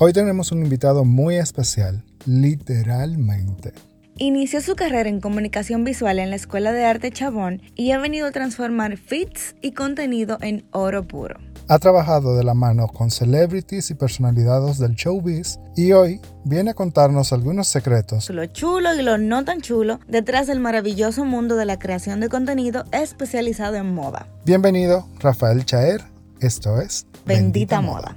Hoy tenemos un invitado muy especial, literalmente. Inició su carrera en comunicación visual en la Escuela de Arte Chabón y ha venido a transformar fits y contenido en oro puro. Ha trabajado de la mano con celebrities y personalidades del showbiz y hoy viene a contarnos algunos secretos. Lo chulo y lo no tan chulo detrás del maravilloso mundo de la creación de contenido especializado en moda. Bienvenido, Rafael Chaer. Esto es Bendita, Moda.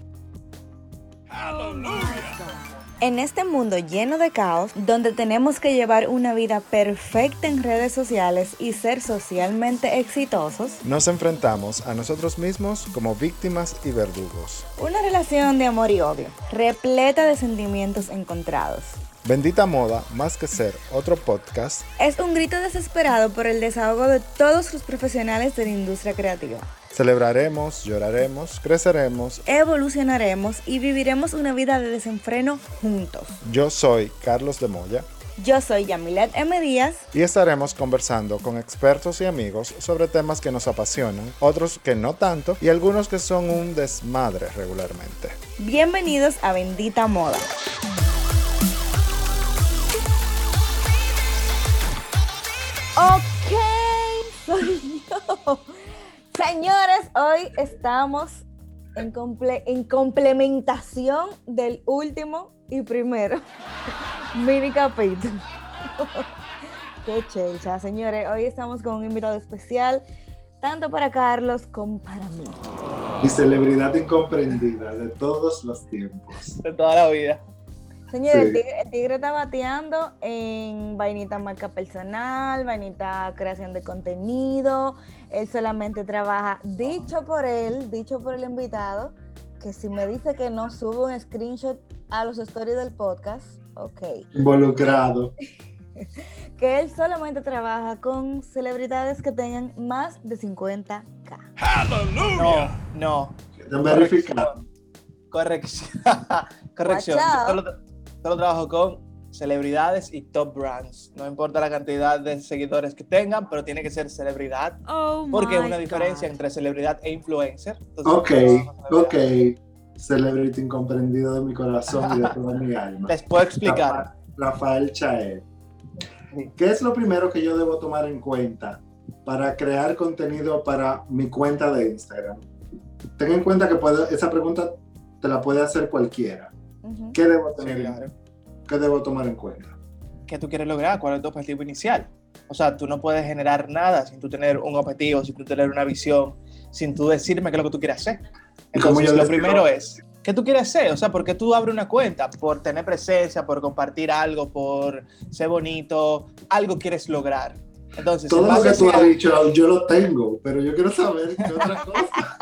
En este mundo lleno de caos, donde tenemos que llevar una vida perfecta en redes sociales y ser socialmente exitosos, nos enfrentamos a nosotros mismos como víctimas y verdugos. Una relación de amor y odio, repleta de sentimientos encontrados. Bendita Moda, más que ser otro podcast, es un grito desesperado por el desahogo de todos los profesionales de la industria creativa. Celebraremos, lloraremos, creceremos, evolucionaremos y viviremos una vida de desenfreno juntos. Yo soy Carlos de Moya. Yo soy Yamilet M. Díaz. Y estaremos conversando con expertos y amigos sobre temas que nos apasionan, otros que no tanto y algunos que son un desmadre regularmente. Bienvenidos a Bendita Moda. Ok, soy yo. Señores, hoy estamos en, en complementación del último y primero mini capítulo. Qué chelcha, señores. Hoy estamos con un invitado especial, tanto para Carlos como para mí. Mi celebridad incomprendida de todos los tiempos. De toda la vida. Señores, el, tigre, está bateando en vainita marca personal, vainita creación de contenido. Él solamente trabaja, dicho por él, dicho por el invitado, que si me dice que no subo un screenshot a los stories del podcast, ok. Involucrado. que él solamente trabaja con celebridades que tengan más de 50k. ¡Aleluya! No, no. Corrección. Corrección. Corrección solo trabajo con celebridades y top brands. No importa la cantidad de seguidores que tengan, pero tiene que ser celebridad. Oh porque hay una diferencia entre celebridad e influencer. ok, ok. Celebrity incomprendido de mi corazón y de toda mi alma. Les puedo explicar. Rafael Chae. ¿Qué es lo primero que yo debo tomar en cuenta para crear contenido para mi cuenta de Instagram? Ten en cuenta que esa pregunta te la puede hacer cualquiera. ¿Qué debo tener? ¿Qué debo tomar en cuenta? ¿Qué tú quieres lograr? ¿Cuál es tu objetivo inicial? O sea, tú no puedes generar nada sin tú tener un objetivo, sin tú tener una visión, sin tú decirme qué es lo que tú quieres hacer. Entonces, lo primero es, ¿qué tú quieres hacer? O sea, ¿por qué tú abres una cuenta? Por tener presencia, por compartir algo, por ser bonito, algo quieres lograr. Entonces, todo lo que tú has dicho, yo lo tengo, pero yo quiero saber qué otra cosa.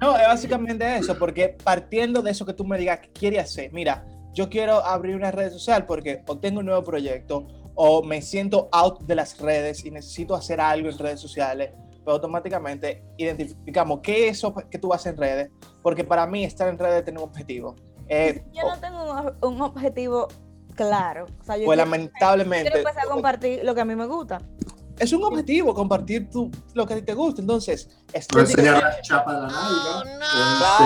No, es básicamente eso, porque partiendo de eso que tú me digas que quieres hacer, mira, yo quiero abrir una red social porque o tengo un nuevo proyecto o me siento out de las redes y necesito hacer algo en redes sociales, pues automáticamente identificamos qué es eso que tú haces en redes, porque para mí estar en redes tiene un objetivo. Eh, yo no tengo un, objetivo claro. O sea, yo pues lamentablemente... Quiero empezar a compartir lo que a mí me gusta es un objetivo compartir tu, lo que a ti te gusta. Entonces, enseñar la chapa de la oh,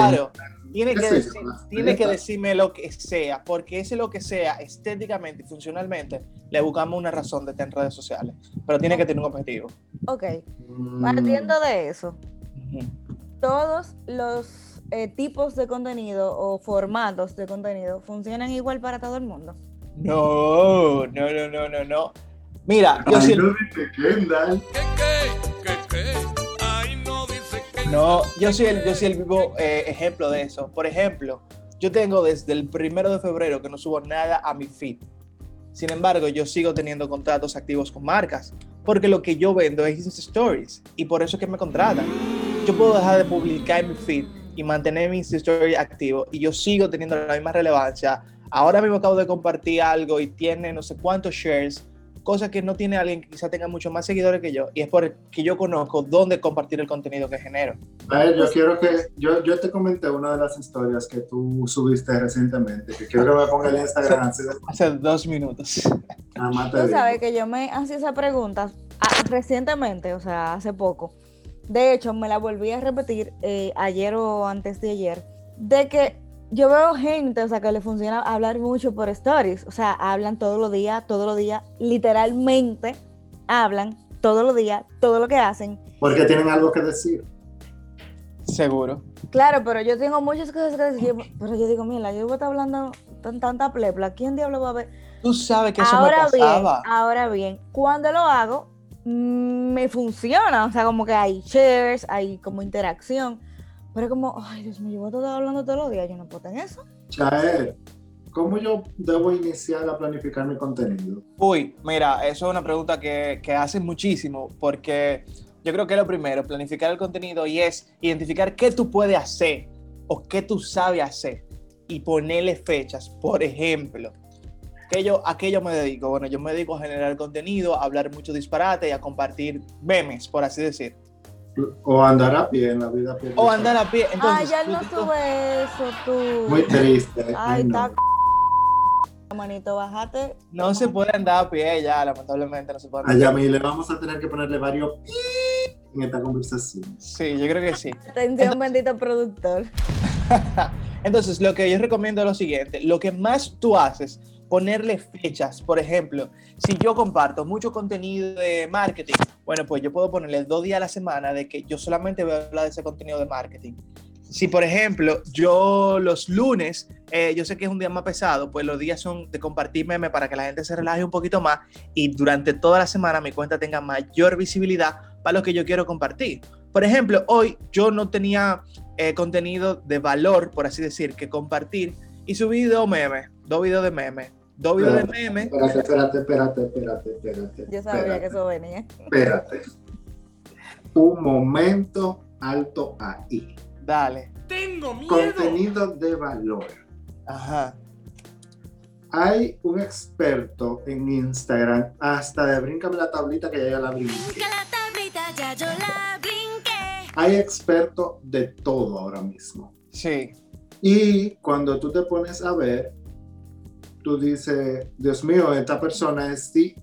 Claro. Tiene, que, tiene que decirme lo que sea, porque ese lo que sea, estéticamente y funcionalmente, le buscamos una razón de estar en redes sociales. Pero tiene que tener un objetivo. Ok. Mm. Partiendo de eso, todos los eh, tipos de contenido o formatos de contenido funcionan igual para todo el mundo. No, no, no, no, no, no. Mira, yo sí. No, yo soy el, yo soy el vivo eh, ejemplo de eso. Por ejemplo, yo tengo desde el primero de febrero que no subo nada a mi feed. Sin embargo, yo sigo teniendo contratos activos con marcas, porque lo que yo vendo es stories y por eso es que me contratan. Yo puedo dejar de publicar en mi feed y mantener mi story activo y yo sigo teniendo la misma relevancia. Ahora mismo acabo de compartir algo y tiene no sé cuántos shares cosa que no tiene alguien que quizá tenga mucho más seguidores que yo, y es porque yo conozco dónde compartir el contenido que genero. A ver, yo quiero que, yo, yo te comenté una de las historias que tú subiste recientemente, que quiero que me ponga el Instagram. Hace, dos minutos. tú sabes que yo me hacía esa pregunta ah, recientemente, o sea, hace poco. De hecho, me la volví a repetir eh, ayer o antes de ayer, de que yo veo gente, o sea, que le funciona hablar mucho por stories. O sea, hablan todos los días, todos los días, literalmente hablan todos los días, todo lo que hacen. Porque tienen algo que decir. Seguro. Claro, pero yo tengo muchas cosas que decir. Pero yo digo, mira, yo voy a estar hablando tan, tanta plepla. ¿Quién diablo va a ver? Tú sabes que eso ahora me pasaba. bien, ahora bien, cuando lo hago, mm, me funciona. O sea, como que hay shares, hay como interacción. Pero como, ay, Dios mío, yo voy a estar hablando todos los días. Yo no puedo en eso. Chael, ¿cómo yo debo iniciar a planificar mi contenido? Uy, mira, eso es una pregunta que, que hacen muchísimo porque yo creo que lo primero, planificar el contenido y es identificar qué tú puedes hacer o qué tú sabes hacer y ponerle fechas. Por ejemplo, ¿qué yo, ¿a qué yo me dedico? Bueno, yo me dedico a generar contenido, a hablar mucho disparate y a compartir memes, por así decir. O andar a pie en la vida. pie- O andar a pie. Ay, Entonces, ya no sube eso, tú. Muy triste. Ay, no. está. Manito, bájate. no se puede andar a pie ya, lamentablemente no se puede A andar a Yamile vamos a tener que ponerle varios en esta conversación. Sí, yo creo que sí. Atención, bendito productor. Entonces, lo que yo recomiendo es lo siguiente, lo que más tú haces, ponerle fechas. Por ejemplo, si yo comparto mucho contenido de marketing, bueno, pues yo puedo ponerle dos días a la semana de que yo solamente voy a hablar de ese contenido de marketing. Si, por ejemplo, yo los lunes, eh, yo sé que es un día más pesado, pues los días son de compartir memes para que la gente se relaje un poquito más y durante toda la semana mi cuenta tenga mayor visibilidad para lo que yo quiero compartir. Por ejemplo, hoy yo no tenía eh, contenido de valor, por así decir, que compartir y subí dos memes, dos videos de memes, dos videos de memes. Espérate, espérate, espérate, espérate, espérate. Yo sabía espérate, que eso venía. Espérate. Un momento alto ahí. Dale. Tengo miedo. Contenido de valor. Ajá. Hay un experto en Instagram, hasta de bríncame la tablita que ya yo la brinqué. Brinca la tablita, ya yo la brinqué. Hay expertos de todo ahora mismo. Sí. Y cuando tú te pones a ver, tú dices, Dios mío, esta persona es C-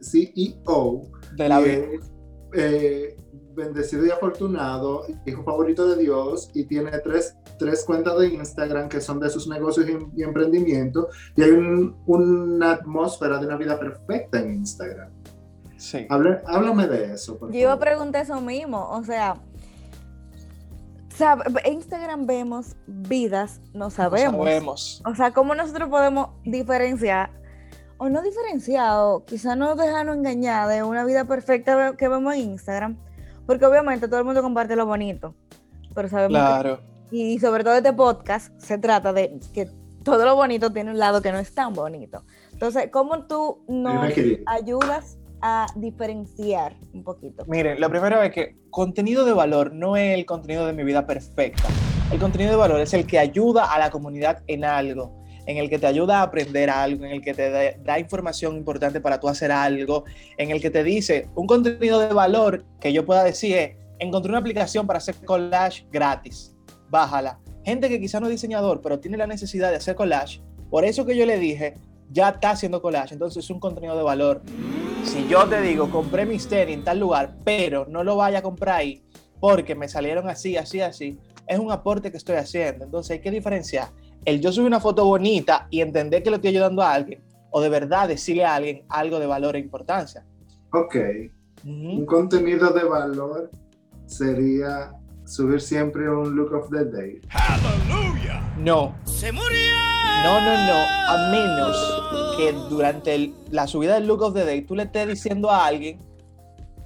CEO De la y vida. es eh, bendecido y afortunado, hijo favorito de Dios, y tiene tres, tres cuentas de Instagram que son de sus negocios y, y emprendimientos, y hay un- una atmósfera de una vida perfecta en Instagram. Sí. Hable- háblame de eso. por Yo favor. preguntar eso mismo. O sea, en Instagram vemos vidas, no sabemos. Sabemos. O sea, ¿cómo nosotros podemos diferenciar, o no diferenciar, o quizá no dejarnos engañar de una vida perfecta que vemos en Instagram? Porque obviamente todo el mundo comparte lo bonito, pero sabemos que- Claro. y sobre todo este podcast se trata de que todo lo bonito tiene un lado que no es tan bonito. Entonces, ¿cómo tú nos ayudas a diferenciar un poquito? Miren, lo primero es que contenido de valor no es el contenido de mi vida perfecta. El contenido de valor es el que ayuda a la comunidad en algo, en el que te ayuda a aprender algo, en el que te da, información importante para tú hacer algo, en el que te dice un contenido de valor que yo pueda decir es, encontré una aplicación para hacer collage gratis, bájala. Gente que quizá no es diseñador, pero tiene la necesidad de hacer collage, por eso que yo le dije, ya está haciendo collage, entonces es un contenido de valor. Si yo te digo, compré mis tenis en tal lugar, pero no lo vaya a comprar ahí porque me salieron así, así, así, es un aporte que estoy haciendo. Entonces hay que diferenciar el yo subir una foto bonita y entender que le estoy ayudando a alguien o de verdad decirle a alguien algo de valor e importancia. Ok. Un contenido de valor sería subir siempre un look of the day. Aleluya. No, Se murió. no, no, no, a menos que durante el- la subida del look of the day tú le estés diciendo a alguien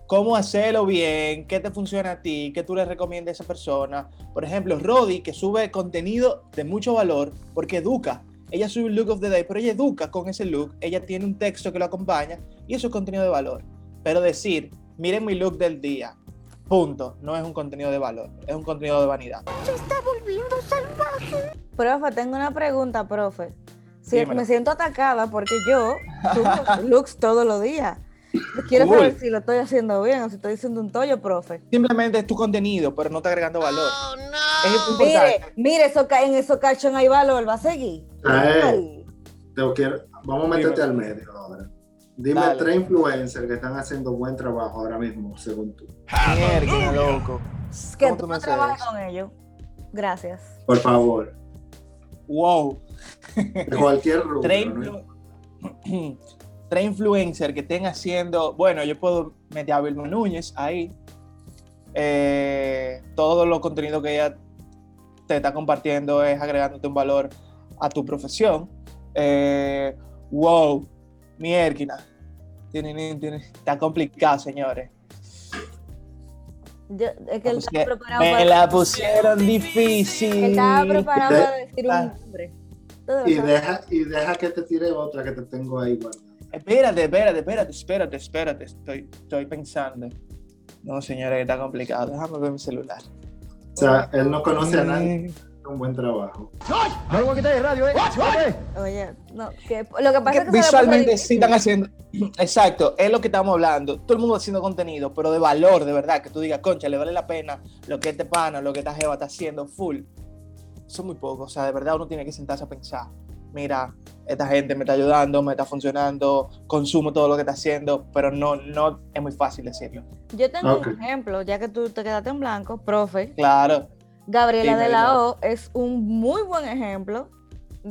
cómo hacerlo bien, qué te funciona a ti, qué tú le recomiendas a esa persona. Por ejemplo, Rodi, que sube contenido de mucho valor porque educa. Ella sube un look of the day, pero ella educa con ese look, ella tiene un texto que lo acompaña y eso es contenido de valor. Pero decir, miren mi look del día, punto, no es un contenido de valor, es un contenido de vanidad. Profe, tengo una pregunta, profe. Si me siento atacada porque yo subo looks todos los días. Quiero Cool. saber si lo estoy haciendo bien o si estoy diciendo un tollo, profe. Simplemente es tu contenido, pero no está agregando valor. Es Mire, importante. mire, eso, en eso cachón hay valor, va a seguir. Ay. Ay. Te quiero- vamos a meterte al medio ahora. Dime Dale. tres influencers que están haciendo buen trabajo ahora mismo, según tú. Mierda, loco. Que ¿Cómo tú no eso? con ellos. Gracias. Por favor. wow. De cualquier rubro. Tres, ¿no? influ- tres influencers que estén haciendo, bueno, yo puedo meter a Vilma Núñez ahí. Eh, todo los contenidos que ella te está compartiendo es agregándote un valor a tu profesión. Eh, wow, mierda. Está complicado, señores. Yo- es que él estaba que preparado me para- la pusieron difícil. Estaba preparado De- para decir un Ah. nombre. Todo Y deja, y deja que te tire otra que te tengo ahí guardada. Espérate, espérate, espérate, espérate, espérate. Estoy, estoy pensando. No, señores, está complicado. Déjame ver mi celular. O sea, él no conoce a nadie. Mm, Un buen trabajo. Oye, no, que lo que pasa es que visualmente sí están haciendo. Exacto, es lo que estamos hablando. Todo el mundo haciendo contenido, pero de valor, de verdad, que tú digas, concha, le vale la pena lo que este pana, lo que esta jeva está haciendo full. Son muy pocos, o sea, de verdad uno tiene que sentarse a pensar. Mira, esta gente me está ayudando, me está funcionando, consumo todo lo que está haciendo, pero no, no es muy fácil decirlo. Yo tengo un ejemplo, ya que tú te quedaste en blanco, profe. Claro, Gabriela Dime, de la. O es un muy buen ejemplo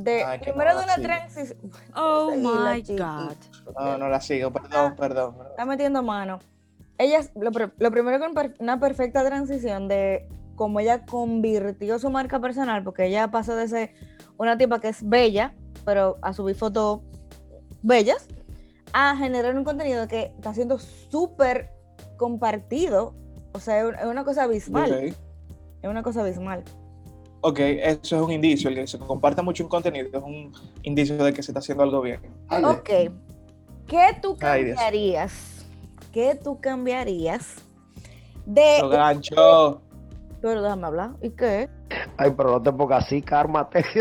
de Ay, primero de una transición. Oh my. God. no, no la sigo, Ah. perdón, perdón. perdón. Está metiendo mano. Ella, es- lo, lo primero per- una perfecta transición de cómo ella convirtió su marca personal, porque ella pasó de ser una tipa que es bella, pero a subir fotos bellas, a generar un contenido que está siendo súper compartido. O sea, es un- es una cosa abismal. Ok. Es una cosa abismal. Ok, eso es un indicio. El que se comparta mucho un contenido es un indicio de que se está haciendo algo bien. Ale, Ok. ¿Qué tú Ay, cambiarías? ¿Qué tú cambiarías de... Lo gancho. Pero déjame hablar. ¿Y qué? Ay, pero no te pongas así, cármate.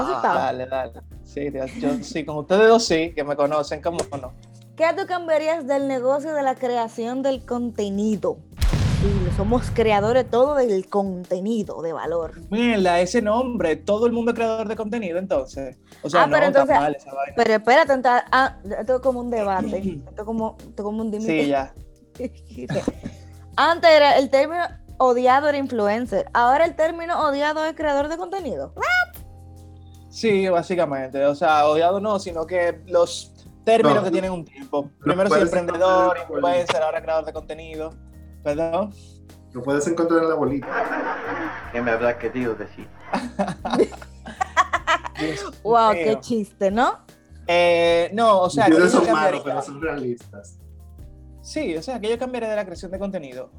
Asustado. Dale, dale. Sí, yo sí, con ustedes dos sí, que me conocen, ¿cómo no? ¿Qué tú cambiarías del negocio de la creación del contenido? Somos creadores todo del contenido de valor. Mierda, ese nombre, todo el mundo es creador de contenido, entonces. O sea, Ah, no, pero está entonces- mal esa vaina. Pero espérate, entonces, ah, esto es como un debate. Esto es como, esto es como un dimite. Sí, ya. Antes era el término odiado era influencer. Ahora el término odiado es creador de contenido. Sí, básicamente. O sea, odiado no, sino que los términos No. que tienen un tiempo. Primero soy emprendedor, influencer, ahora creador de contenido. Perdón. Lo puedes encontrar en la bolita. ¿Qué me habrás querido decir? Wow, mío. qué chiste, ¿no? Eh, no, o sea, yo son malos, pero son realistas. Sí, o sea, que yo cambiaría de la creación de contenido.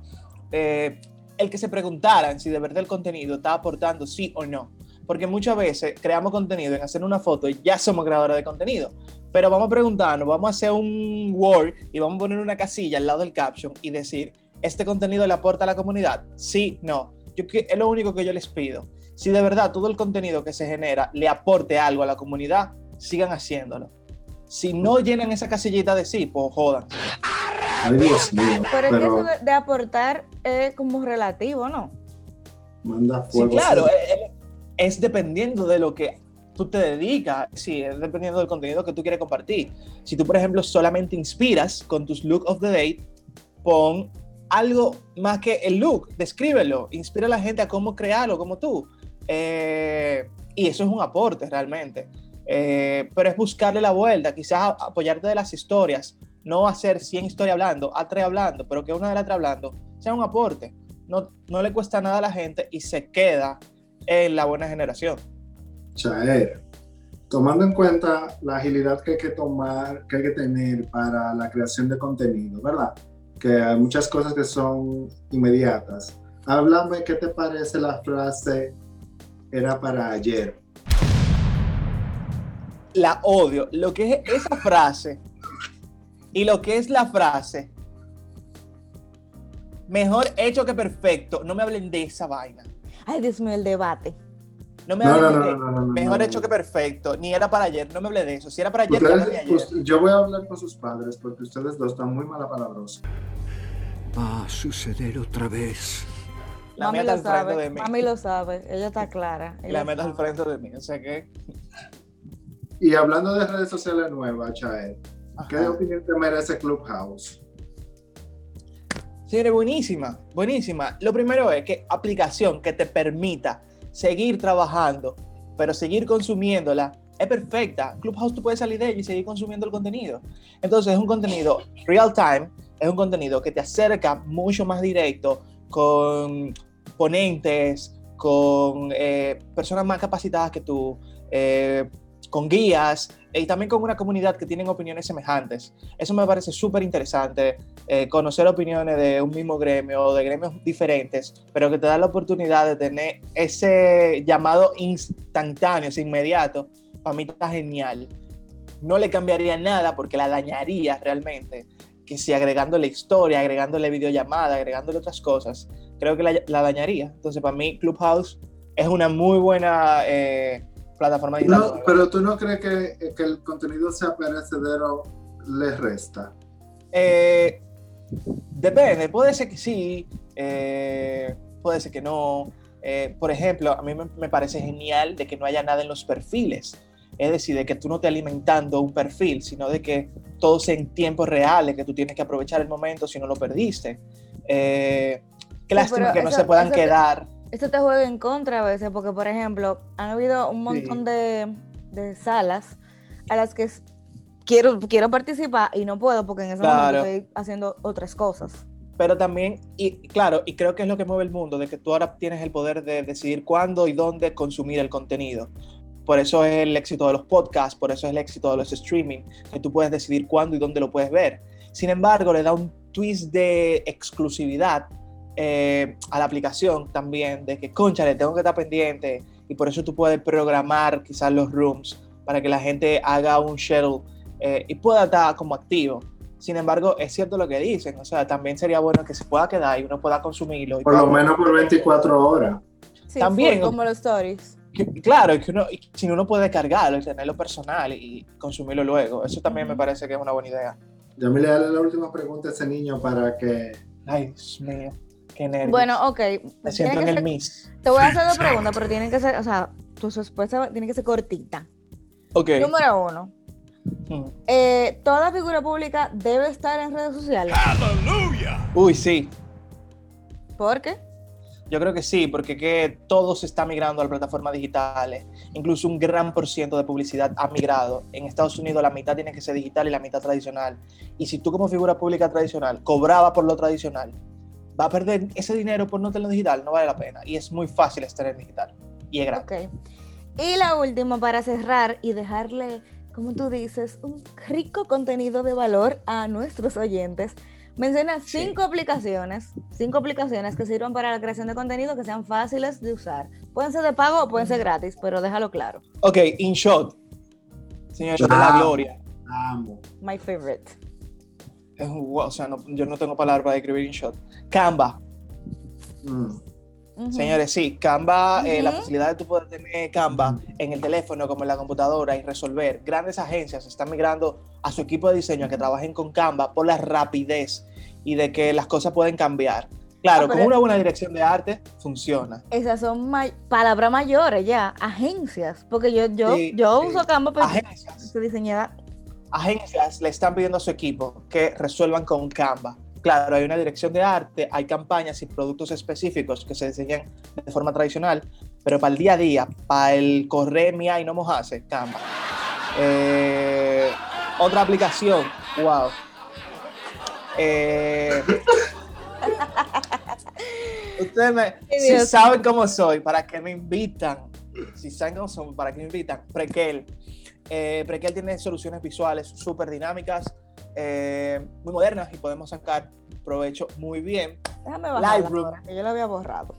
eh, el que se preguntaran si de verdad el contenido está aportando sí o no. Porque muchas veces creamos contenido en hacer una foto y ya somos creadores de contenido. Pero vamos a preguntarnos, vamos a hacer un Word y vamos a poner una casilla al lado del caption y decir, ¿este contenido le aporta a la comunidad? Sí, no. Yo, que- es lo único que yo les pido. Si de verdad todo el contenido que se genera le aporte algo a la comunidad, sigan haciéndolo. Si no llenan esa casillita de sí, pues jodan. Dios mío. Pero es que eso de, de aportar es como relativo, ¿no? manda Sí, fuego. claro, eh, eh, es dependiendo de lo que tú te dedicas, sí, es dependiendo del contenido que tú quieres compartir. Si tú, por ejemplo, solamente inspiras con tus look of the day, pon algo más que el look, descríbelo, inspira a la gente a cómo crearlo como tú. Eh, y eso es un aporte realmente. Eh, pero es buscarle la vuelta, quizás apoyarte de las historias, no hacer 100 historias hablando, a tres hablando, pero que una de las tres hablando sea un aporte. No, no le cuesta nada a la gente y se queda en la buena generación. Chaer, tomando en cuenta la agilidad que hay que tomar, que hay que tener para la creación de contenido, ¿verdad? Que hay muchas cosas que son inmediatas. Háblame, ¿qué te parece la frase era para ayer? La odio. Lo que es esa frase y lo que es la frase, mejor hecho que perfecto. No me hablen de esa vaina. Ay, Dios mío, el debate. No me No, hablen no, no, de no, no, no, mejor no, hecho no. que perfecto. Ni era para ayer. No me hablé de eso. Si era para ayer, Ustedes- ayer. us- yo voy a hablar con sus padres porque ustedes dos están muy malapalabrosos. Va a suceder otra vez. La Mami meta lo al frente sabe. de mí. Mami lo sabe. Ella está clara. La meta al frente de mí. O sea que. Y hablando de redes sociales nuevas, Chael, ¿qué Ajá. opinión te merece Clubhouse? Señores, buenísima, buenísima. Lo primero es que aplicación que te permita seguir trabajando, pero seguir consumiéndola, es perfecta. Clubhouse tú puedes salir de ella y seguir consumiendo el contenido. Entonces es un contenido real time, es un contenido que te acerca mucho más directo con ponentes, con eh, personas más capacitadas que tú, eh, con guías y también con una comunidad que tienen opiniones semejantes. Eso me parece súper interesante, eh, conocer opiniones de un mismo gremio o de gremios diferentes, pero que te da la oportunidad de tener ese llamado instantáneo, ese inmediato, para mí está genial. No le cambiaría nada porque la dañaría realmente, que si agregándole historia, agregándole videollamada, agregándole otras cosas, creo que la, la dañaría. Entonces, para mí, Clubhouse es una muy buena eh, plataforma digital. No, pero tú no crees que, que el contenido sea perecedero le resta. Eh, depende, puede ser que sí, eh, puede ser que no. Eh, por ejemplo, a mí me, me parece genial de que no haya nada en los perfiles. Es decir, de que tú no estés alimentando un perfil, sino de que todo sea en tiempo real, de que tú tienes que aprovechar el momento si no lo perdiste. Eh, qué lástima pero que no eso- se puedan eso te- quedar. Esto te juega en contra a veces, porque por ejemplo, han habido un montón de, de salas a las que quiero, quiero participar y no puedo porque en ese Claro. momento estoy haciendo otras cosas. pero también, y claro, y creo que es lo que mueve el mundo, de que tú ahora tienes el poder de decidir cuándo y dónde consumir el contenido. Por eso es el éxito de los podcasts, por eso es el éxito de los streaming, que tú puedes decidir cuándo y dónde lo puedes ver. Sin embargo, le da un twist de exclusividad eh, a la aplicación también, de que, concha, le tengo que estar pendiente, y por eso tú puedes programar quizás los rooms para que la gente haga un schedule eh, y pueda estar como activo. Sin embargo, es cierto lo que dicen, o sea, también sería bueno que se pueda quedar y uno pueda consumirlo. y Por lo menos por 24 horas. Sí, También- como los stories. Que- claro, que uno, si uno puede cargarlo y tenerlo personal y consumirlo luego, eso también me parece que es una buena idea. Ya me le daré la última pregunta a ese niño para que. Ay, Dios mío, qué nervios. Bueno, ok. me siento en el Miss. Te voy a hacer dos preguntas, pero tienen que ser, o sea, tu respuesta tiene que ser cortita. Ok. Número uno. Mm. eh, ¿Toda figura pública debe estar en redes sociales? Hallelujah. Uy, sí, ¿Por qué? Yo creo que sí, porque que todo se está migrando a las plataformas digitales. Incluso un gran por ciento de publicidad ha migrado. En Estados Unidos la mitad tiene que ser digital y la mitad tradicional. Y si tú como figura pública tradicional cobraba por lo tradicional, va a perder ese dinero por no tenerlo digital, no vale la pena. Y es muy fácil estar en digital. Y es gratis. Ok. Y la última para cerrar y dejarle, como tú dices, un rico contenido de valor a nuestros oyentes. Menciona Sí. cinco aplicaciones, cinco aplicaciones que sirvan para la creación de contenido que sean fáciles de usar. Pueden ser de pago o pueden ser gratis, pero déjalo claro. Ok, InShot. Señores, de la Ah. gloria. Amo. My favorite. Es un- wow, o sea, no- yo no tengo palabras para describir InShot. Canva. Mm. Señores, sí, Canva, eh, la facilidad de tú poder tener Canva en el teléfono como en la computadora y resolver. Grandes agencias están migrando a su equipo de diseño a que trabajen con Canva por la rapidez y de que las cosas pueden cambiar. Claro, Ah, con una buena dirección de arte funciona. Esas son may- palabras mayores ya, agencias. Porque yo, yo, Sí, yo sí. uso Canva, pero Agencias, estoy diseñada. agencias le están pidiendo a su equipo que resuelvan con Canva. Claro, hay una dirección de arte, hay campañas y productos específicos que se diseñan de forma tradicional, pero para el día a día, para el correr, mía y no mojarse, Canva. Eh, otra aplicación, wow. Eh, ustedes me, si saben cómo soy, para que me invitan, si saben cómo son, para que me invitan, Prequel. Eh, Prequel tiene soluciones visuales súper dinámicas, eh, muy modernas y podemos sacar provecho muy bien. Déjame bajar Lightroom. ahora, que yo lo había borrado.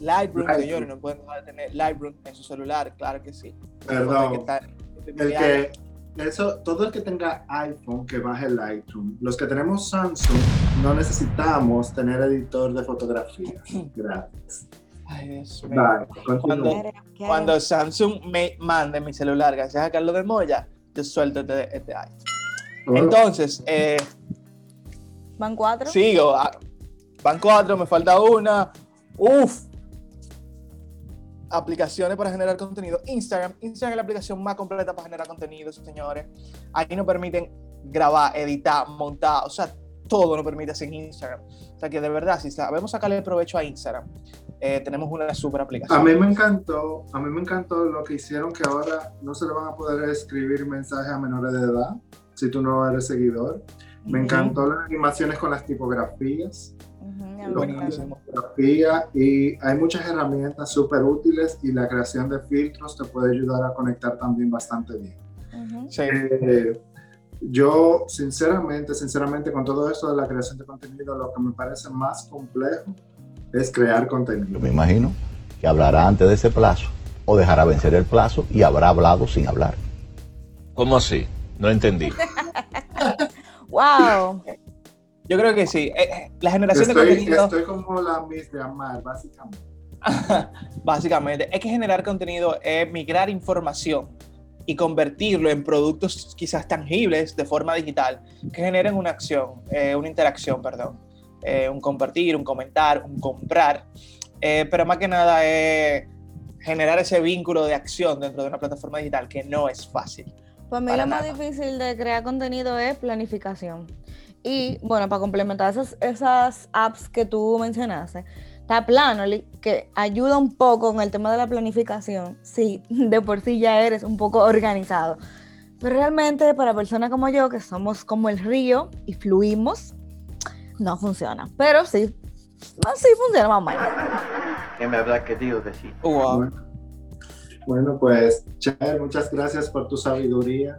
Lightroom, Lightroom. señores, no pueden dejar de tener Lightroom en su celular, claro que sí. Perdón. Está- El que, eso, todo el que tenga iPhone que baje Lightroom. Los que tenemos Samsung no necesitamos tener editor de fotografías. Gracias. Ay, Dios mío. Vale, continúa. Cuando- ¿Qué Cuando Samsung me mande mi celular, gracias a Carlos de Moya, yo suelto este, este iPhone. Entonces, eh, ¿Van cuatro? sigo. ah, Van cuatro, me falta una. Uf. Aplicaciones para generar contenido. Instagram. Instagram es la aplicación más completa para generar contenido, señores. Ahí nos permiten grabar, editar, montar. O sea, todo nos permite hacer en Instagram. O sea que de verdad, si sabemos sacarle provecho a Instagram, eh, tenemos una super aplicación. A mí me encantó, a mí me encantó lo que hicieron que ahora no se le van a poder escribir mensajes a menores de edad si tú no eres seguidor. Me encantó las animaciones con las tipografías. Y hay muchas herramientas súper útiles y la creación de filtros te puede ayudar a conectar también bastante bien. Sí. Eh, yo sinceramente, sinceramente con todo esto de la creación de contenido, lo que me parece más complejo es crear Yo contenido. me imagino que hablará antes de ese plazo o dejará vencer el plazo y habrá hablado sin hablar. ¿Cómo así? No entendí. Wow. Yo creo que sí. Eh, eh, la generación de Estoy, contenido, estoy como la Miss de Amar, básicamente. básicamente, es que generar contenido es migrar información y convertirlo en productos quizás tangibles de forma digital que generen una acción, eh, una interacción, perdón. Eh, un compartir, un comentar, un comprar. Eh, pero más que nada es generar ese vínculo de acción dentro de una plataforma digital que no es fácil. Para mí Para lo más difícil de crear contenido es planificación. Y bueno, para complementar esas, esas apps que tú mencionaste, está Planoly, que ayuda un poco con el tema de la planificación. Sí, de por sí ya eres un poco organizado. Pero realmente para personas como yo, que somos como el río y fluimos, no funciona. Pero sí, sí funciona más o menos. ¿Qué me habrá querido decir? Wow. Bueno, pues, Cher, muchas gracias por tu sabiduría.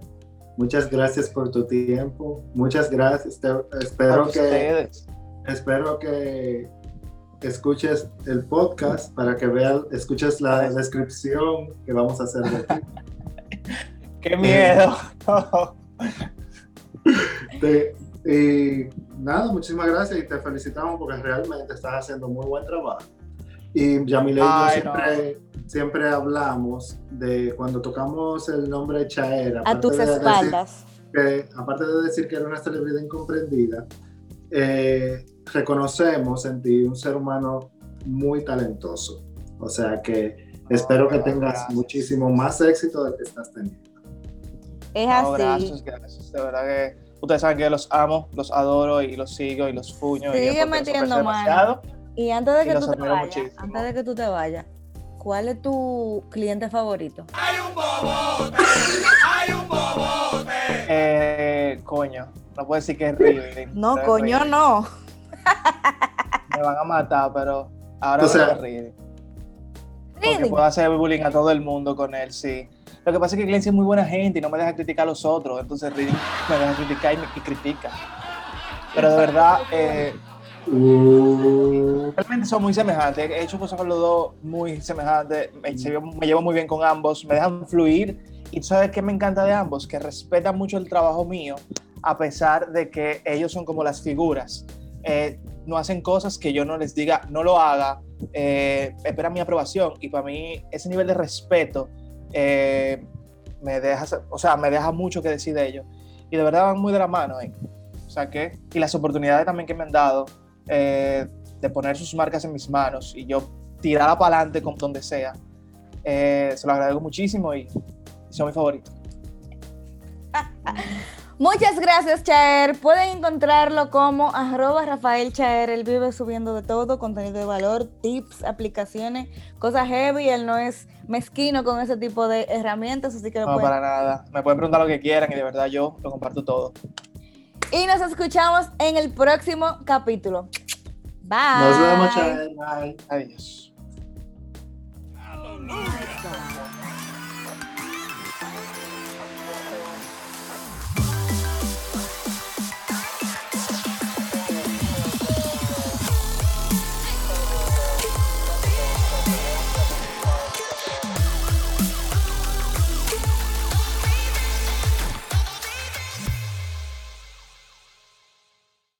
Muchas gracias por tu tiempo. Muchas gracias. Te- espero que espero que escuches el podcast para que veas, escuches la descripción que vamos a hacer de ti. ¡Qué miedo! Te- y nada, muchísimas gracias y te felicitamos porque realmente estás haciendo muy buen trabajo. Y Yamile yo siempre, siempre hablamos de cuando tocamos el nombre Chaera. A tus de espaldas. que, aparte de decir que era una celebridad incomprendida, eh, reconocemos en ti un ser humano muy talentoso. O sea que espero que tengas gracias. muchísimo más éxito del que estás teniendo. Es No, así. gracias, gracias. De verdad que ustedes saben que los amo, los adoro y los sigo y los fuño. y Sigue los metiendo mano. Y antes de Y que tú te vayas, antes de que tú te vayas, ¿cuál es tu cliente favorito? Hay un bobote, hay un bobote. Eh, coño, no puedo decir que es Reading. No, es coño, no. Me van a matar, pero ahora voy a Reading. Porque puedo hacer bullying a todo el mundo con él, sí. Lo que pasa es que Glency es muy buena gente y no me deja criticar a los otros, entonces Reading me deja criticar y, me, y critica. Pero de verdad, eh, realmente son muy semejantes. He hecho cosas con los dos muy semejantes. Me, llevo muy bien con ambos. Me dejan fluir. Y tú sabes qué me encanta de ambos, que respetan mucho el trabajo mío, a pesar de que ellos son como las figuras. Eh, no hacen cosas que yo no les diga, no lo haga, eh, espera mi aprobación. Y para mí, ese nivel de respeto eh, me, deja, o sea, me deja mucho que decir de ellos. Y de verdad van muy de la mano. eh. O sea que, y las oportunidades también que me han dado eh, de poner sus marcas en mis manos y yo tirarla para adelante con donde sea. Eh, se lo agradezco muchísimo y, son mis favoritos. Muchas gracias, Chaer. Pueden encontrarlo como arroba Rafael Chaer. Él vive subiendo de todo, contenido de valor, tips, aplicaciones, cosas heavy. Él no es mezquino con ese tipo de herramientas, así que lo No, pueden- para nada. Me pueden preguntar lo que quieran y de verdad yo lo comparto todo. Y nos escuchamos en el próximo capítulo. Bye. nos vemos. Bye. Adiós. Hallelujah.